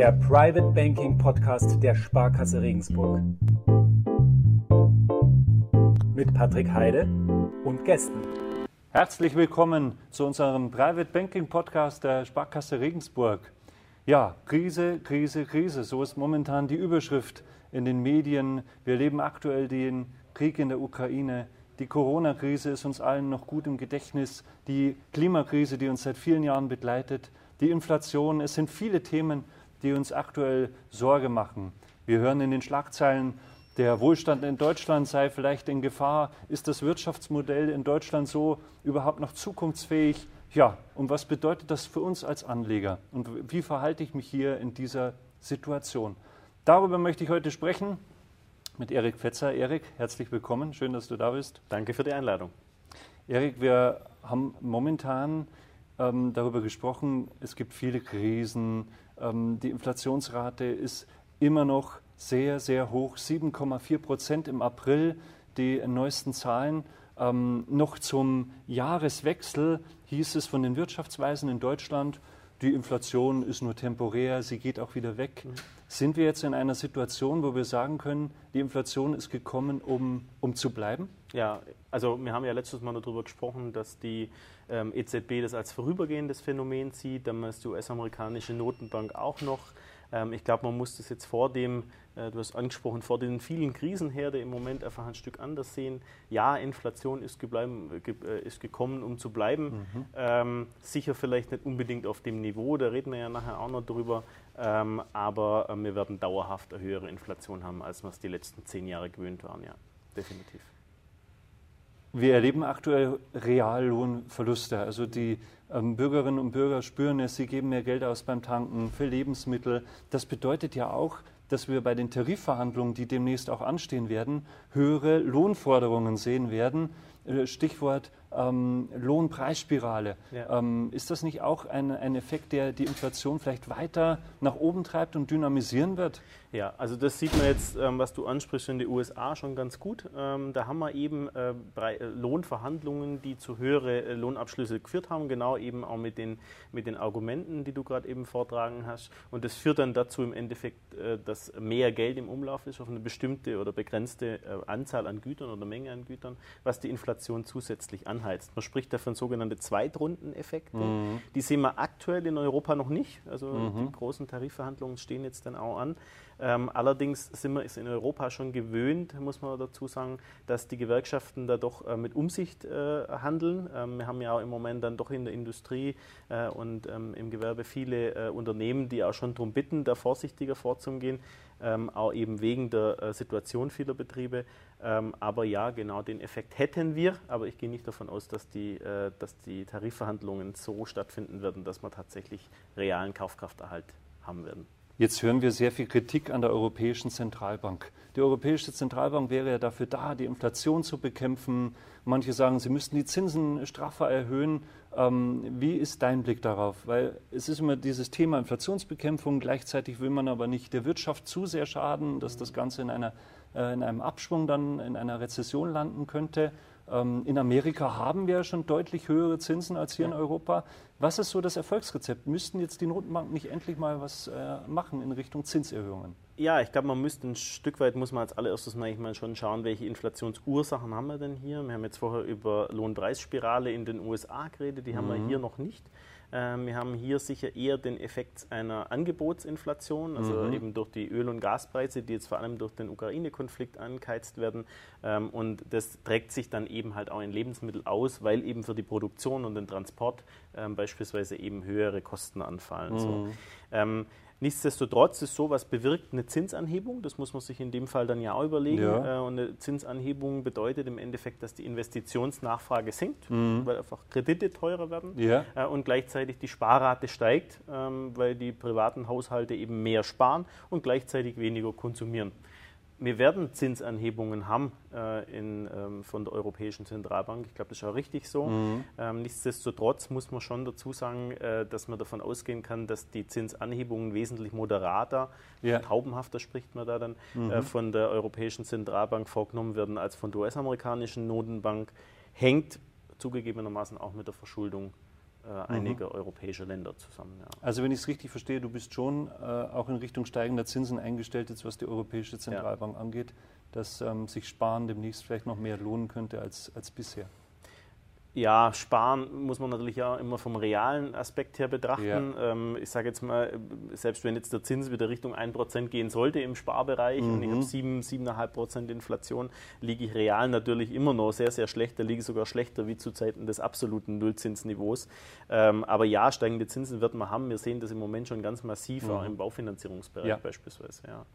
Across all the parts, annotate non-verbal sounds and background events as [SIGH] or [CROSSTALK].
der Private Banking Podcast der Sparkasse Regensburg. Mit Patrick Heide und Gästen. Herzlich willkommen zu unserem Private Banking Podcast der Sparkasse Regensburg. Ja, Krise, Krise, Krise, so ist momentan die Überschrift in den Medien. Wir erleben aktuell den Krieg in der Ukraine. Die Corona-Krise ist uns allen noch gut im Gedächtnis. Die Klimakrise, die uns seit vielen Jahren begleitet. Die Inflation. Es sind viele Themen, die uns aktuell Sorge machen. Wir hören in den Schlagzeilen, der Wohlstand in Deutschland sei vielleicht in Gefahr. Ist das Wirtschaftsmodell in Deutschland so überhaupt noch zukunftsfähig? Ja, und was bedeutet das für uns als Anleger? Und wie verhalte ich mich hier in dieser Situation? Darüber möchte ich heute sprechen mit Erik Fetzer. Erik, herzlich willkommen. Schön, dass du da bist. Danke für die Einladung. Erik, wir haben momentan ähm, darüber gesprochen, es gibt viele Krisen. Ähm, die Inflationsrate ist immer noch sehr, sehr hoch, 7,4 Prozent im April, die neuesten Zahlen. Ähm, noch zum Jahreswechsel hieß es von den Wirtschaftsweisen in Deutschland, die Inflation ist nur temporär, sie geht auch wieder weg. Mhm. Sind wir jetzt in einer Situation, wo wir sagen können, die Inflation ist gekommen, um, um zu bleiben? Ja, also wir haben ja letztes Mal darüber gesprochen, dass die ähm, EZB das als vorübergehendes Phänomen sieht, damals die US-amerikanische Notenbank auch noch. Ähm, ich glaube, man muss das jetzt vor dem, äh, du hast angesprochen, vor den vielen Krisenherde im Moment einfach ein Stück anders sehen. Ja, Inflation ist, gebleiben, äh, ist gekommen, um zu bleiben. Mhm. Ähm, sicher vielleicht nicht unbedingt auf dem Niveau, da reden wir ja nachher auch noch drüber. Ähm, aber äh, wir werden dauerhaft eine höhere Inflation haben, als wir es die letzten zehn Jahre gewöhnt waren, ja, definitiv. Wir erleben aktuell Reallohnverluste. Also die ähm, Bürgerinnen und Bürger spüren es, sie geben mehr Geld aus beim Tanken für Lebensmittel. Das bedeutet ja auch, dass wir bei den Tarifverhandlungen, die demnächst auch anstehen werden, höhere Lohnforderungen sehen werden. Äh, Stichwort ähm, Lohnpreisspirale. Ja. Ähm, ist das nicht auch ein, ein Effekt, der die Inflation vielleicht weiter nach oben treibt und dynamisieren wird? Ja, also das sieht man jetzt, ähm, was du ansprichst, in den USA schon ganz gut. Ähm, da haben wir eben äh, äh, Lohnverhandlungen, die zu höhere äh, Lohnabschlüsse geführt haben, genau eben auch mit den, mit den Argumenten, die du gerade eben vortragen hast. Und das führt dann dazu im Endeffekt, äh, dass mehr Geld im Umlauf ist auf eine bestimmte oder begrenzte äh, Anzahl an Gütern oder Menge an Gütern, was die Inflation zusätzlich anheizt. Man spricht da von sogenannten Zweitrundeneffekte. Mhm. Die sehen wir aktuell in Europa noch nicht. Also mhm. die großen Tarifverhandlungen stehen jetzt dann auch an. Ähm, allerdings sind wir es in Europa schon gewöhnt, muss man dazu sagen, dass die Gewerkschaften da doch äh, mit Umsicht äh, handeln. Ähm, wir haben ja auch im Moment dann doch in der Industrie äh, und ähm, im Gewerbe viele äh, Unternehmen, die auch schon darum bitten, da vorsichtiger vorzugehen, ähm, auch eben wegen der äh, Situation vieler Betriebe. Ähm, aber ja, genau den Effekt hätten wir, aber ich gehe nicht davon aus, dass die, äh, dass die Tarifverhandlungen so stattfinden werden, dass wir tatsächlich realen Kaufkrafterhalt haben werden. Jetzt hören wir sehr viel Kritik an der Europäischen Zentralbank. Die Europäische Zentralbank wäre ja dafür da, die Inflation zu bekämpfen. Manche sagen, sie müssten die Zinsen straffer erhöhen. Ähm, wie ist dein Blick darauf? Weil es ist immer dieses Thema Inflationsbekämpfung, gleichzeitig will man aber nicht der Wirtschaft zu sehr schaden, dass das Ganze in, einer, äh, in einem Abschwung dann in einer Rezession landen könnte. Ähm, in Amerika haben wir schon deutlich höhere Zinsen als hier in Europa. Was ist so das Erfolgsrezept? Müssten jetzt die Notenbanken nicht endlich mal was äh, machen in Richtung Zinserhöhungen? Ja, ich glaube, man müsste ein Stück weit, muss man als allererstes mal, ich meine, schon schauen, welche Inflationsursachen haben wir denn hier. Wir haben jetzt vorher über Lohnpreisspirale in den USA geredet, die mhm. haben wir mhm. hier noch nicht. Ähm, wir haben hier sicher eher den Effekt einer Angebotsinflation, also mhm. eben durch die Öl- und Gaspreise, die jetzt vor allem durch den Ukraine-Konflikt angeheizt werden. Ähm, und das trägt sich dann eben halt auch in Lebensmittel aus, weil eben für die Produktion und den Transport ähm, beispielsweise eben höhere Kosten anfallen. Mhm. So. Nichtsdestotrotz ist sowas bewirkt eine Zinsanhebung. Das muss man sich in dem Fall dann ja auch überlegen. Ja. Äh, und eine Zinsanhebung bedeutet im Endeffekt, dass die Investitionsnachfrage sinkt, mhm. weil einfach Kredite teurer werden ja. Äh, und gleichzeitig die Sparrate steigt, ähm, weil die privaten Haushalte eben mehr sparen und gleichzeitig weniger konsumieren wir werden Zinsanhebungen haben äh, in, ähm, von der Europäischen Zentralbank. Ich glaube, das ist auch richtig so. Mhm. Ähm, nichtsdestotrotz muss man schon dazu sagen, äh, dass man davon ausgehen kann, dass die Zinsanhebungen wesentlich moderater, ja. taubenhafter spricht man da dann, äh, mhm. äh, von der Europäischen Zentralbank vorgenommen werden als von der US-amerikanischen Notenbank. Hängt zugegebenermaßen auch mit der Verschuldung äh, einiger mhm. europäischer Länder zusammen. Ja. Also wenn ich es richtig verstehe, du bist schon äh, auch in Richtung steigender Zinsen eingestellt, jetzt was die Europäische Zentralbank ja. angeht, dass ähm, sich Sparen demnächst vielleicht noch mehr lohnen könnte als, als bisher. Ja, sparen muss man natürlich auch immer vom realen Aspekt her betrachten. Ja. Ähm, ich sage jetzt mal, selbst wenn jetzt der Zins wieder Richtung 1% gehen sollte im Sparbereich mhm. und ich habe 7, 7,5% Inflation, liege ich real natürlich immer noch sehr, sehr schlecht. Da liege ich sogar schlechter wie zu Zeiten des absoluten Nullzinsniveaus. Ähm, aber ja, steigende Zinsen wird man haben. Wir sehen das im Moment schon ganz massiv, mhm. auch im Baufinanzierungsbereich ja. beispielsweise. Ja.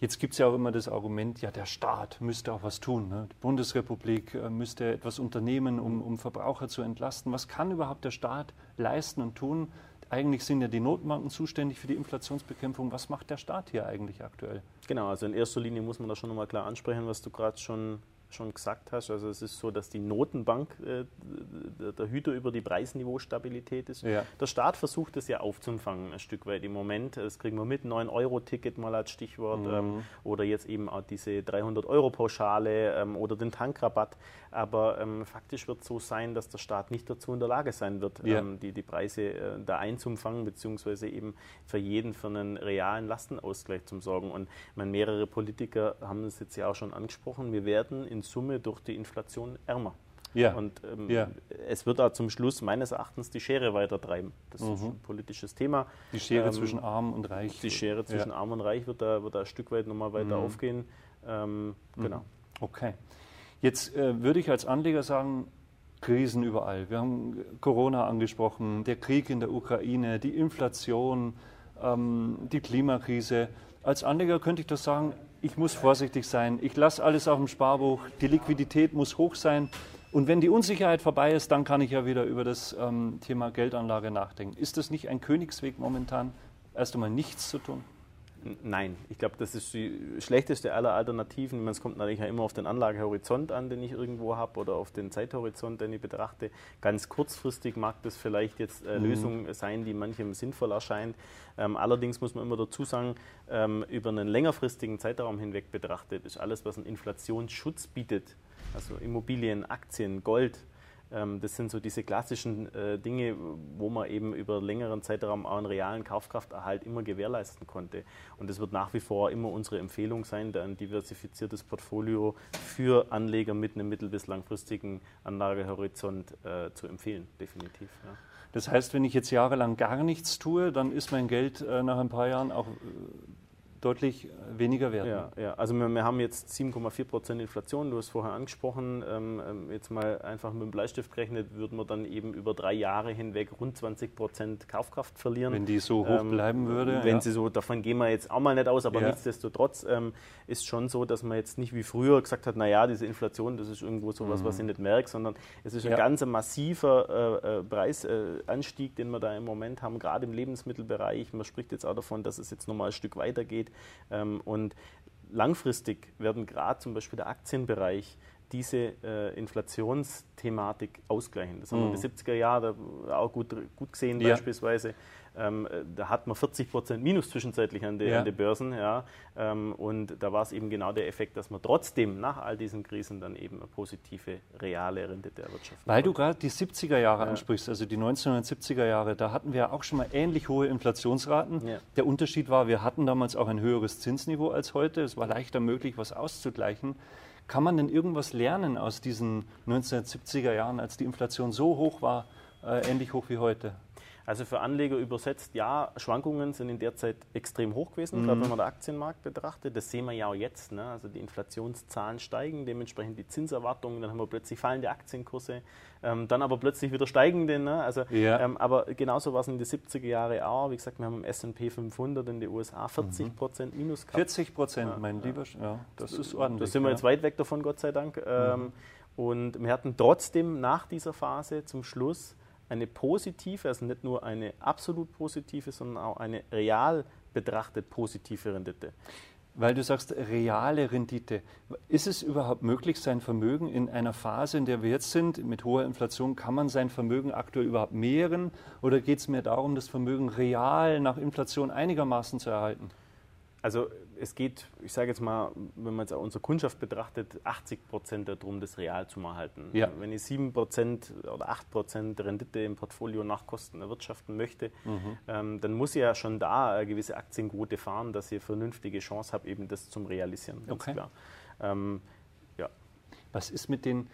Jetzt gibt es ja auch immer das Argument, ja, der Staat müsste auch was tun. Ne? Die Bundesrepublik äh, müsste etwas unternehmen, um, um Verbraucher zu entlasten. Was kann überhaupt der Staat leisten und tun? Eigentlich sind ja die Notenbanken zuständig für die Inflationsbekämpfung. Was macht der Staat hier eigentlich aktuell? Genau, also in erster Linie muss man da schon nochmal klar ansprechen, was du gerade schon schon gesagt hast. Also es ist so, dass die Notenbank äh, der Hüter über die Preisniveaustabilität ist. Ja. Der Staat versucht es ja aufzufangen ein Stück weit im Moment. Das kriegen wir mit, 9-Euro-Ticket mal als Stichwort mhm. ähm, oder jetzt eben auch diese 300-Euro-Pauschale ähm, oder den Tankrabatt. Aber ähm, faktisch wird es so sein, dass der Staat nicht dazu in der Lage sein wird, ja. Ähm, die, die Preise äh, da einzufangen, beziehungsweise eben für jeden für einen realen Lastenausgleich zu sorgen. Und meine, mehrere Politiker haben das jetzt ja auch schon angesprochen. Wir werden in in Summe durch die Inflation ärmer. Ja. Und ähm, ja. es wird da zum Schluss meines Erachtens die Schere weiter treiben. Das mhm. ist ein politisches Thema. Die Schere ähm, zwischen Arm und Reich. Die Schere zwischen ja. Arm und Reich wird da, wird da ein Stück weit nochmal weiter mhm. aufgehen. Ähm, mhm. Genau. Okay. Jetzt äh, würde ich als Anleger sagen, Krisen überall. Wir haben Corona angesprochen, der Krieg in der Ukraine, die Inflation, ähm, die Klimakrise. Als Anleger könnte ich das sagen, ich muss vorsichtig sein, ich lasse alles auf dem Sparbuch, die Liquidität muss hoch sein. Und wenn die Unsicherheit vorbei ist, dann kann ich ja wieder über das ähm, Thema Geldanlage nachdenken. Ist das nicht ein Königsweg momentan, erst einmal nichts zu tun? Nein, ich glaube, das ist die schlechteste aller Alternativen. Es kommt natürlich immer auf den Anlagehorizont an, den ich irgendwo habe, oder auf den Zeithorizont, den ich betrachte. Ganz kurzfristig mag das vielleicht jetzt eine mhm. Lösung sein, die manchem sinnvoll erscheint. Ähm, allerdings muss man immer dazu sagen, ähm, über einen längerfristigen Zeitraum hinweg betrachtet ist alles, was einen Inflationsschutz bietet, also Immobilien, Aktien, Gold, das sind so diese klassischen äh, Dinge, wo man eben über längeren Zeitraum auch einen realen Kaufkrafterhalt immer gewährleisten konnte. Und das wird nach wie vor immer unsere Empfehlung sein, ein diversifiziertes Portfolio für Anleger mit einem mittel- bis langfristigen Anlagehorizont äh, zu empfehlen, definitiv. Ja. Das heißt, wenn ich jetzt jahrelang gar nichts tue, dann ist mein Geld äh, nach ein paar Jahren auch äh, deutlich äh, weniger wert. Ja, ja. also wir, wir haben jetzt 7,4 Prozent Inflation, du hast vorher angesprochen. Ähm, ähm, jetzt mal einfach mit dem Bleistift gerechnet, würden wir dann eben über drei Jahre hinweg rund 20 Prozent Kaufkraft verlieren. Wenn die so hoch ähm, bleiben würde. Wenn ja. sie so, davon gehen wir jetzt auch mal nicht aus, aber ja. nichtsdestotrotz ähm, ist schon so, dass man jetzt nicht wie früher gesagt hat, naja, diese Inflation, das ist irgendwo sowas, mhm. was ich nicht merke, sondern es ist ein ganz massiver äh, äh, Preisanstieg, den wir da im Moment haben, gerade im Lebensmittelbereich. Man spricht jetzt auch davon, dass es jetzt nochmal ein Stück weitergeht geht. Ähm, und langfristig werden gerade zum Beispiel der Aktienbereich diese äh, Inflationsthematik ausgleichen. Das haben wir in den 70er Jahren auch gut, gut gesehen ja. beispielsweise. Ähm, äh, da hat man 40 Prozent Minus zwischenzeitlich an den ja. Börsen. Ja. Ähm, und da war es eben genau der Effekt, dass man trotzdem nach all diesen Krisen dann eben eine positive reale Rendite erwirtschaften Weil du gerade die 70er Jahre ja. ansprichst, also die 1970er Jahre, da hatten wir auch schon mal ähnlich hohe Inflationsraten. Ja. Der Unterschied war, wir hatten damals auch ein höheres Zinsniveau als heute. Es war leichter möglich, was auszugleichen. Kann man denn irgendwas lernen aus diesen 1970er Jahren, als die Inflation so hoch war, äh, ähnlich hoch wie heute? Also für Anleger übersetzt, ja, Schwankungen sind in der Zeit extrem hoch gewesen, mhm. gerade wenn man den Aktienmarkt betrachtet. Das sehen wir ja auch jetzt. Ne? Also die Inflationszahlen steigen, dementsprechend die Zinserwartungen, dann haben wir plötzlich fallende Aktienkurse, ähm, dann aber plötzlich wieder steigende. Ne? Also, ja. ähm, aber genauso war es in den 70er Jahren auch. Wie gesagt, wir haben im S&P 500 in den USA 40 Prozent mhm. Minus gehabt. 40 Prozent, ja, mein Lieber. Ja, das ist ordentlich. Da sind wir jetzt weit weg davon, Gott sei Dank. Ähm, mhm. Und wir hatten trotzdem nach dieser Phase zum Schluss eine positive, also nicht nur eine absolut positive, sondern auch eine real betrachtet positive Rendite. Weil du sagst, reale Rendite. Ist es überhaupt möglich, sein Vermögen in einer Phase, in der wir jetzt sind, mit hoher Inflation, kann man sein Vermögen aktuell überhaupt mehren? Oder geht es mehr darum, das Vermögen real nach Inflation einigermaßen zu erhalten? Also es geht, ich sage jetzt mal, wenn man jetzt auch unsere Kundschaft betrachtet, 80 Prozent darum, das real zu erhalten. Ja. Wenn ich 7 Prozent oder 8 Prozent Rendite im Portfolio nach Kosten erwirtschaften möchte, Mhm. ähm, dann muss ich ja schon da eine gewisse Aktienquote fahren, dass ich eine vernünftige Chance habe, eben das zum Realisieren. Okay. klar. Ähm, ja. Was ist mit den,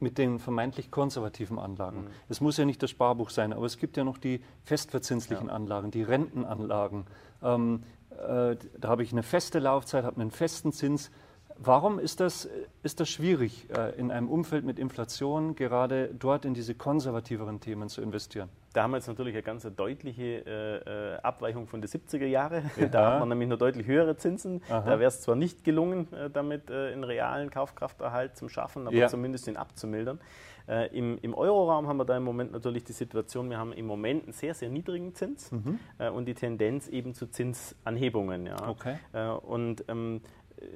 mit den vermeintlich konservativen Anlagen? Mhm. Es muss ja nicht das Sparbuch sein, aber es gibt ja noch die festverzinslichen Ja. Anlagen, die Rentenanlagen. Ähm, äh, da habe ich eine feste Laufzeit, habe einen festen Zins. Warum ist das, ist das schwierig, äh, in einem Umfeld mit Inflation gerade dort in diese konservativeren Themen zu investieren? Da haben wir jetzt natürlich eine ganz deutliche äh, äh, Abweichung von den 70er Jahren. Ja. [LAUGHS] Da hat man nämlich noch deutlich höhere Zinsen. Aha. Da wäre es zwar nicht gelungen, äh, damit äh, einen realen Kaufkrafterhalt zu schaffen, aber Ja. zumindest den abzumildern. Äh, Im im Euroraum haben wir da im Moment natürlich die Situation, wir haben im Moment einen sehr, sehr niedrigen Zins äh, und die Tendenz eben zu Zinsanhebungen. Ja. Okay. Äh, und ähm,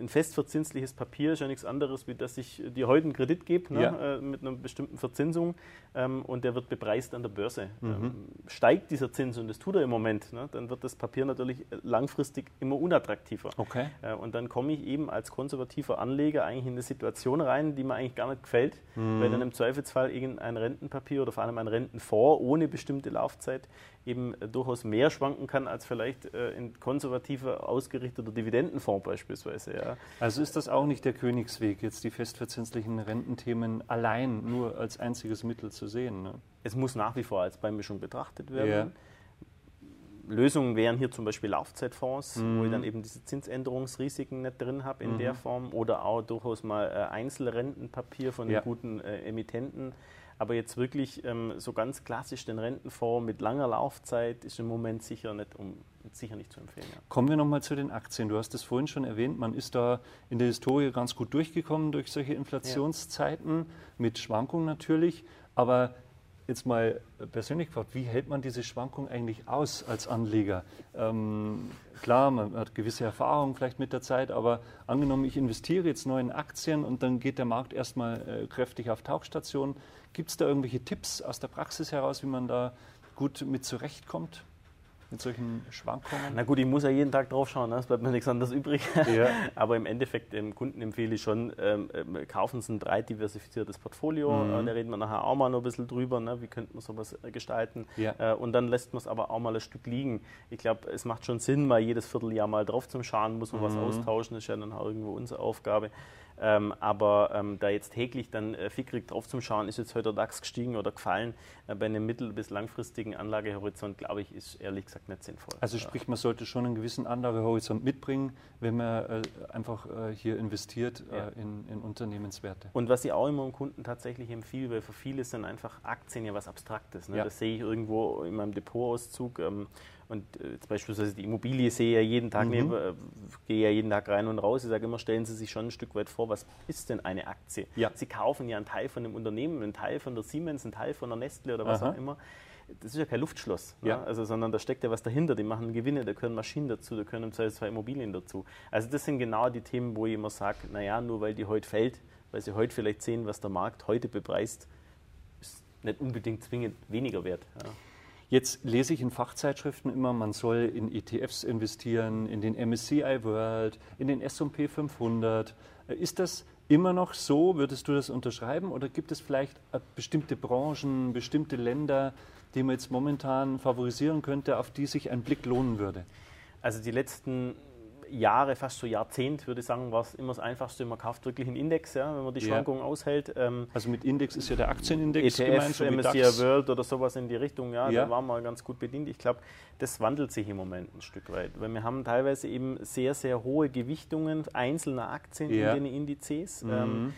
ein festverzinsliches Papier ist ja nichts anderes, wie dass ich dir heute einen Kredit gebe ne, Ja. äh, mit einer bestimmten Verzinsung ähm, und der wird bepreist an der Börse. Mhm. Ähm, steigt dieser Zins, und das tut er im Moment, ne, dann wird das Papier natürlich äh, langfristig immer unattraktiver. Okay. Äh, und dann komme ich eben als konservativer Anleger eigentlich in eine Situation rein, die mir eigentlich gar nicht gefällt, Mhm. weil dann im Zweifelsfall irgendein Rentenpapier oder vor allem ein Rentenfonds ohne bestimmte Laufzeit eben äh, durchaus mehr schwanken kann als vielleicht äh, ein konservativer ausgerichteter Dividendenfonds beispielsweise. Ja. Also ist das auch nicht der Königsweg, jetzt die festverzinslichen Rententhemen allein nur als einziges Mittel zu sehen? Ne? Es muss nach wie vor als Beimischung betrachtet werden. Ja. Lösungen wären hier zum Beispiel Laufzeitfonds, Mhm. wo ich dann eben diese Zinsänderungsrisiken nicht drin habe in der Form oder auch durchaus mal äh, Einzelrentenpapier von Ja. guten äh, Emittenten. Aber jetzt wirklich ähm, so ganz klassisch den Rentenfonds mit langer Laufzeit ist im Moment sicher nicht, um, sicher nicht zu empfehlen. Ja. Kommen wir nochmal zu den Aktien. Du hast es vorhin schon erwähnt, man ist da in der Historie ganz gut durchgekommen durch solche Inflationszeiten, mit Schwankungen natürlich. Aber jetzt mal persönlich gefragt, wie hält man diese Schwankung eigentlich aus als Anleger? Ähm, klar, man hat gewisse Erfahrungen vielleicht mit der Zeit, aber angenommen, ich investiere jetzt neu in Aktien und dann geht der Markt erstmal äh, kräftig auf Tauchstation. Gibt es da irgendwelche Tipps aus der Praxis heraus, wie man da gut mit zurechtkommt? Mit solchen Schwankungen? Na gut, ich muss ja jeden Tag drauf schauen, ne? es bleibt mir nichts anderes übrig. Ja. [LAUGHS] Aber im Endeffekt, dem Kunden empfehle ich schon, ähm, ähm, kaufen Sie ein breit diversifiziertes Portfolio. Mhm. Äh, da reden wir nachher auch mal noch ein bisschen drüber, ne? wie könnte man sowas äh, gestalten. Ja. Äh, und dann lässt man es aber auch mal ein Stück liegen. Ich glaube, es macht schon Sinn, mal jedes Vierteljahr mal drauf zu schauen, muss man was Mhm. austauschen, das ist ja dann auch irgendwo unsere Aufgabe. Ähm, aber ähm, da jetzt täglich dann äh, fickrig drauf zum Schauen, ist jetzt heute der DAX gestiegen oder gefallen, äh, bei einem mittel- bis langfristigen Anlagehorizont, glaube ich, ist ehrlich gesagt nicht sinnvoll. Also Ja. sprich, man sollte schon einen gewissen Anlagehorizont mitbringen, wenn man äh, einfach äh, hier investiert Ja. äh, in, in Unternehmenswerte. Und was ich auch immer dem Kunden tatsächlich empfehle, weil für viele sind einfach Aktien ja was Abstraktes. Ne? Ja. Das sehe ich irgendwo in meinem Depotauszug. Ähm, und äh, jetzt beispielsweise die Immobilie sehe ich ja jeden Tag, Mhm. neben, äh, gehe ja jeden Tag rein und raus. Ich sage immer, stellen Sie sich schon ein Stück weit vor, was ist denn eine Aktie? Ja. Sie kaufen ja einen Teil von einem Unternehmen, einen Teil von der Siemens, einen Teil von der Nestle oder was Aha. auch immer. Das ist ja kein Luftschloss, Ja. ne? also, sondern da steckt ja was dahinter. Die machen Gewinne, da gehören Maschinen dazu, da gehören im Zweifelsfall Immobilien dazu. Also das sind genau die Themen, wo ich immer sage, naja, nur weil die heute fällt, weil sie heute vielleicht sehen, was der Markt heute bepreist, ist nicht unbedingt zwingend weniger wert. Ja. Jetzt lese ich in Fachzeitschriften immer, man soll in ETFs investieren, in den MSCI World, in den S&P 500. Äh, Ist das immer noch so? Würdest du das unterschreiben? Oder gibt es vielleicht äh, bestimmte Branchen, bestimmte Länder, die man jetzt momentan favorisieren könnte, auf die sich ein Blick lohnen würde? Also die letzten Jahre, fast so Jahrzehnt, würde ich sagen, war es immer das Einfachste. Man kauft wirklich einen Index, ja, wenn man die Ja. Schwankungen aushält. Ähm, Also mit Index ist ja der Aktienindex ETF, gemeint, so MSCI DAX. World oder sowas in die Richtung, ja, Ja. da waren wir ganz gut bedient. Ich glaube, das wandelt sich im Moment ein Stück weit, weil wir haben teilweise eben sehr, sehr hohe Gewichtungen einzelner Aktien Ja. in den Indizes. Mhm. Ähm,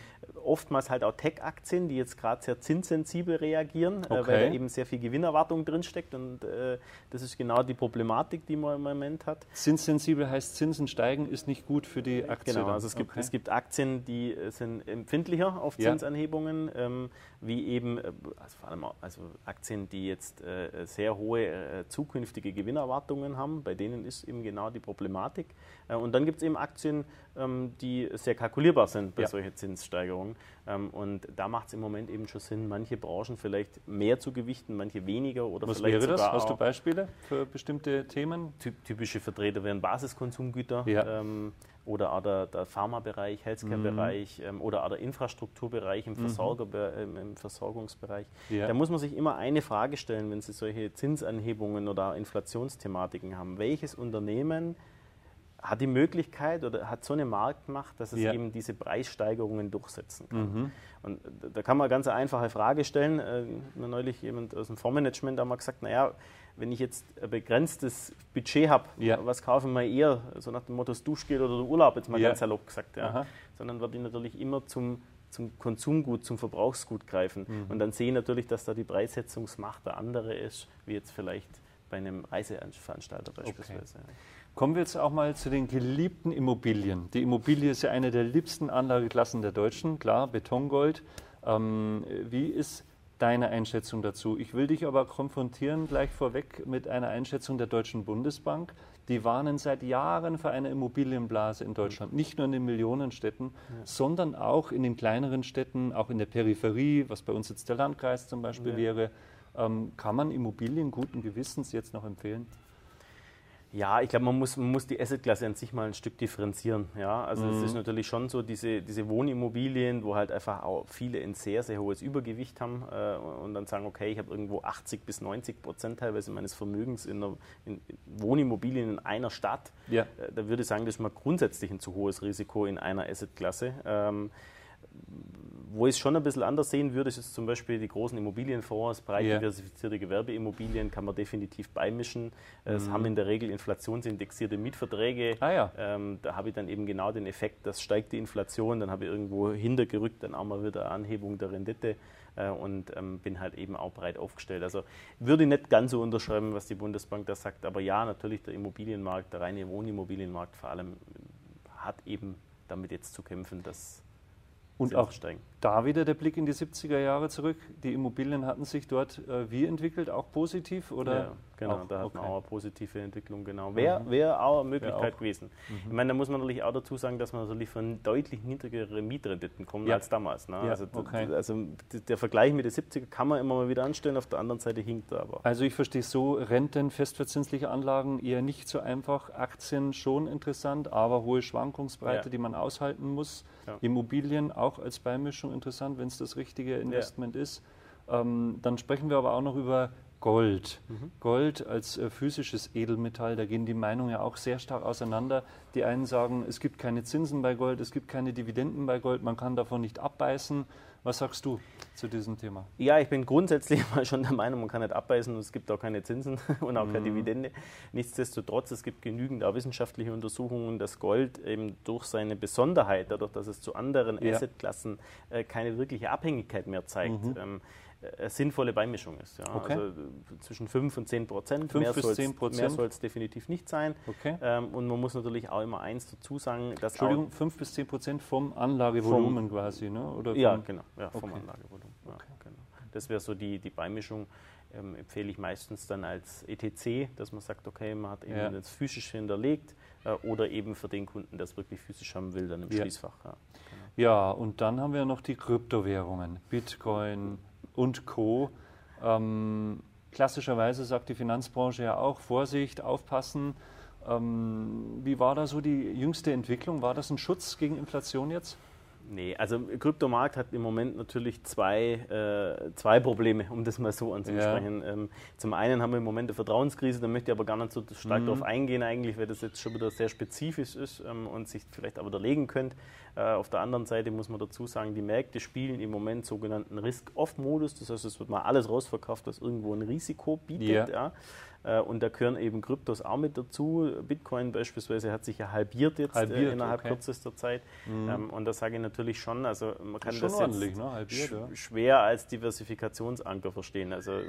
oftmals halt auch Tech-Aktien, die jetzt gerade sehr zinssensibel reagieren, äh, Okay. weil da eben sehr viel Gewinnerwartung drinsteckt und äh, das ist genau die Problematik, die man im Moment hat. Zinssensibel heißt, Zinsen steigen ist nicht gut für die Aktie. Genau, dann. also es gibt, Okay. es gibt Aktien, die äh, sind empfindlicher auf Ja. Zinsanhebungen, ähm, wie eben äh, also vor allem also Aktien, die jetzt äh, sehr hohe äh, zukünftige Gewinnerwartungen haben, bei denen ist eben genau die Problematik. Äh, und dann gibt es eben Aktien, die sehr kalkulierbar sind bei Ja. solchen Zinssteigerungen. Ähm, und da macht es im Moment eben schon Sinn, manche Branchen vielleicht mehr zu gewichten, manche weniger oder Was vielleicht wäre das? Hast du Beispiele für bestimmte Themen? typ- typische Vertreter wären Basiskonsumgüter Ja. ähm, oder auch der, der Pharmabereich, Healthcare-Bereich ähm, oder auch der Infrastrukturbereich im, Versorger, ähm, im Versorgungsbereich. Ja. Da muss man sich immer eine Frage stellen, wenn Sie solche Zinsanhebungen oder Inflationsthematiken haben. Welches Unternehmen hat die Möglichkeit oder hat so eine Marktmacht, dass es Ja. eben diese Preissteigerungen durchsetzen kann? Mhm. Und da kann man eine ganz einfache Frage stellen. Äh, neulich jemand aus dem Fondsmanagement hat mal gesagt, naja, wenn ich jetzt ein begrenztes Budget habe, Ja. was kaufe ich mal eher, so nach dem Motto das Duschgeld oder der Urlaub, jetzt mal Ja. ganz salopp gesagt. Ja. Aha. Sondern werde ich natürlich immer zum, zum Konsumgut, zum Verbrauchsgut greifen. Mhm. Und dann sehe ich natürlich, dass da die Preissetzungsmacht eine andere ist, wie jetzt vielleicht bei einem Reiseveranstalter beispielsweise. Kommen wir jetzt auch mal zu den geliebten Immobilien. Die Immobilie ist ja eine der liebsten Anlageklassen der Deutschen, klar, Betongold. Ähm, wie ist deine Einschätzung dazu? Ich will dich aber konfrontieren gleich vorweg mit einer Einschätzung der Deutschen Bundesbank. Die warnen seit Jahren vor einer Immobilienblase in Deutschland, nicht nur in den Millionenstädten, sondern auch in den kleineren Städten, auch in der Peripherie, was bei uns jetzt der Landkreis zum Beispiel Ja. wäre. Ähm, kann man Immobilien guten Gewissens jetzt noch empfehlen? Ja, ich glaube, man muss, man muss die Assetklasse an sich mal ein Stück differenzieren. Ja? Also es Mhm. ist natürlich schon so, diese, diese Wohnimmobilien, wo halt einfach auch viele ein sehr, sehr hohes Übergewicht haben äh, und dann sagen, okay, ich habe irgendwo 80 bis 90 Prozent teilweise meines Vermögens in, einer, in Wohnimmobilien in einer Stadt. Ja. Äh, Da würde ich sagen, das ist mal grundsätzlich ein zu hohes Risiko in einer Assetklasse. Ähm, wo ich es schon ein bisschen anders sehen würde, ist zum Beispiel die großen Immobilienfonds, breit Ja. diversifizierte Gewerbeimmobilien kann man definitiv beimischen. Mhm. Es haben in der Regel inflationsindexierte Mietverträge. Ah ja. Ähm, da habe ich dann eben genau den Effekt, dass steigt die Inflation, dann habe ich irgendwo hintergerückt, dann auch mal wieder Anhebung der Rendite äh, und ähm, bin halt eben auch breit aufgestellt. Also würde ich nicht ganz so unterschreiben, was die Bundesbank da sagt, aber ja, natürlich der Immobilienmarkt, der reine Wohnimmobilienmarkt vor allem, hat eben damit jetzt zu kämpfen, dass Und auch steigen. Da wieder der Blick in die 70er Jahre zurück. Die Immobilien hatten sich dort äh, wie entwickelt? Auch positiv? Oder? Ja, genau, auch, da hat okay. man auch eine positive Entwicklung, genau. Wäre wär auch eine Möglichkeit auch. gewesen. Ich meine, da muss man natürlich auch dazu sagen, dass man natürlich von deutlich niedrigeren Mietrenditen kommt Ja. als damals. Ne? Ja, also, okay. also der Vergleich mit den 70er kann man immer mal wieder anstellen, auf der anderen Seite hinkt er aber. Also ich verstehe so, Renten, festverzinsliche Anlagen eher nicht so einfach, Aktien schon interessant, aber hohe Schwankungsbreite, Ja. die man aushalten muss. Immobilien auch als Beimischung interessant, wenn es das richtige Investment ist. Ähm, dann sprechen wir aber auch noch über Gold. Mhm. Gold als äh, physisches Edelmetall, da gehen die Meinungen ja auch sehr stark auseinander. Die einen sagen, es gibt keine Zinsen bei Gold, es gibt keine Dividenden bei Gold, man kann davon nicht abbeißen. Was sagst du zu diesem Thema? Ja, ich bin grundsätzlich [LAUGHS] mal schon der Meinung, man kann nicht abbeißen und es gibt auch keine Zinsen [LAUGHS] und auch keine Dividende. Nichtsdestotrotz, es gibt genügend auch wissenschaftliche Untersuchungen, dass Gold eben durch seine Besonderheit, dadurch, dass es zu anderen Ja. Assetklassen äh, keine wirkliche Abhängigkeit mehr zeigt, ähm, äh, eine sinnvolle Beimischung ist. Ja. Okay. Also zwischen 5 und 10 Prozent. Mehr bis soll's- 10 Prozent? Mehr soll es definitiv nicht sein. Okay. Ähm, und man muss natürlich auch immer eins dazu sagen, dass Entschuldigung, 5 bis 10 Prozent vom Anlagevolumen quasi, ne? Oder ja, vom- genau, ja, vom Okay. Anlagevolumen. Ja, genau. Das wäre so die, die Beimischung. Ähm, empfehle ich meistens dann als ETC, dass man sagt, okay, man hat eben Ja. das physisch hinterlegt äh, oder eben für den Kunden, der es wirklich physisch haben will, dann im Ja. Schließfach. Ja. Ja, und dann haben wir noch die Kryptowährungen, Bitcoin und Co. Ähm, klassischerweise sagt die Finanzbranche ja auch, Vorsicht, aufpassen. Ähm, wie war da so die jüngste Entwicklung? War das ein Schutz gegen Inflation jetzt? Nee, also Kryptomarkt hat im Moment natürlich zwei, äh, zwei Probleme, um das mal so anzusprechen. Ähm, zum einen haben wir im Moment eine Vertrauenskrise, da möchte ich aber gar nicht so stark darauf eingehen eigentlich, weil das jetzt schon wieder sehr spezifisch ist ähm, und sich vielleicht aber widerlegen könnte. Äh, auf der anderen Seite muss man dazu sagen, die Märkte spielen im Moment sogenannten Risk-Off-Modus, das heißt, es wird mal alles rausverkauft, was irgendwo ein Risiko bietet. Ja. Ja. Äh, Und da gehören eben Kryptos auch mit dazu. Bitcoin beispielsweise hat sich ja halbiert jetzt Halbiert, äh, innerhalb okay. kürzester Zeit. Ähm, und da sage ich natürlich schon, also man kann das ordentlich, jetzt ne? Halbiert, sch ja. schwer als Diversifikationsanker verstehen. Also äh,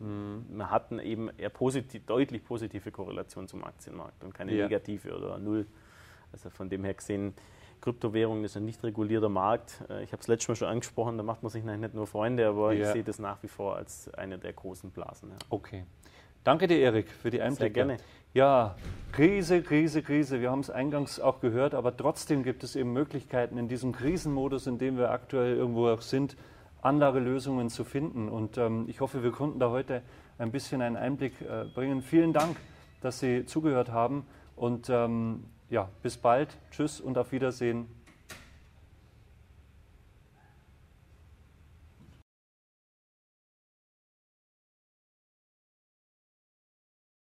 Mhm. man hat eben eher positiv, deutlich positive Korrelation zum Aktienmarkt und keine Ja. negative oder null. Also von dem her gesehen, Kryptowährungen ist ein nicht regulierter Markt. Äh, Ich habe es letztes Mal schon angesprochen, da macht man sich nicht nur Freunde, aber ich Ja. sehe das nach wie vor als eine der großen Blasen. Ja. Okay. Danke dir, Erik, für die Einblicke. gerne. Ja, Krise, Krise, Krise. Wir haben es eingangs auch gehört, aber trotzdem gibt es eben Möglichkeiten in diesem Krisenmodus, in dem wir aktuell irgendwo auch sind, andere Lösungen zu finden. Und ähm, ich hoffe, wir konnten da heute ein bisschen einen Einblick äh, bringen. Vielen Dank, dass Sie zugehört haben und ähm, ja, bis bald. Tschüss und auf Wiedersehen.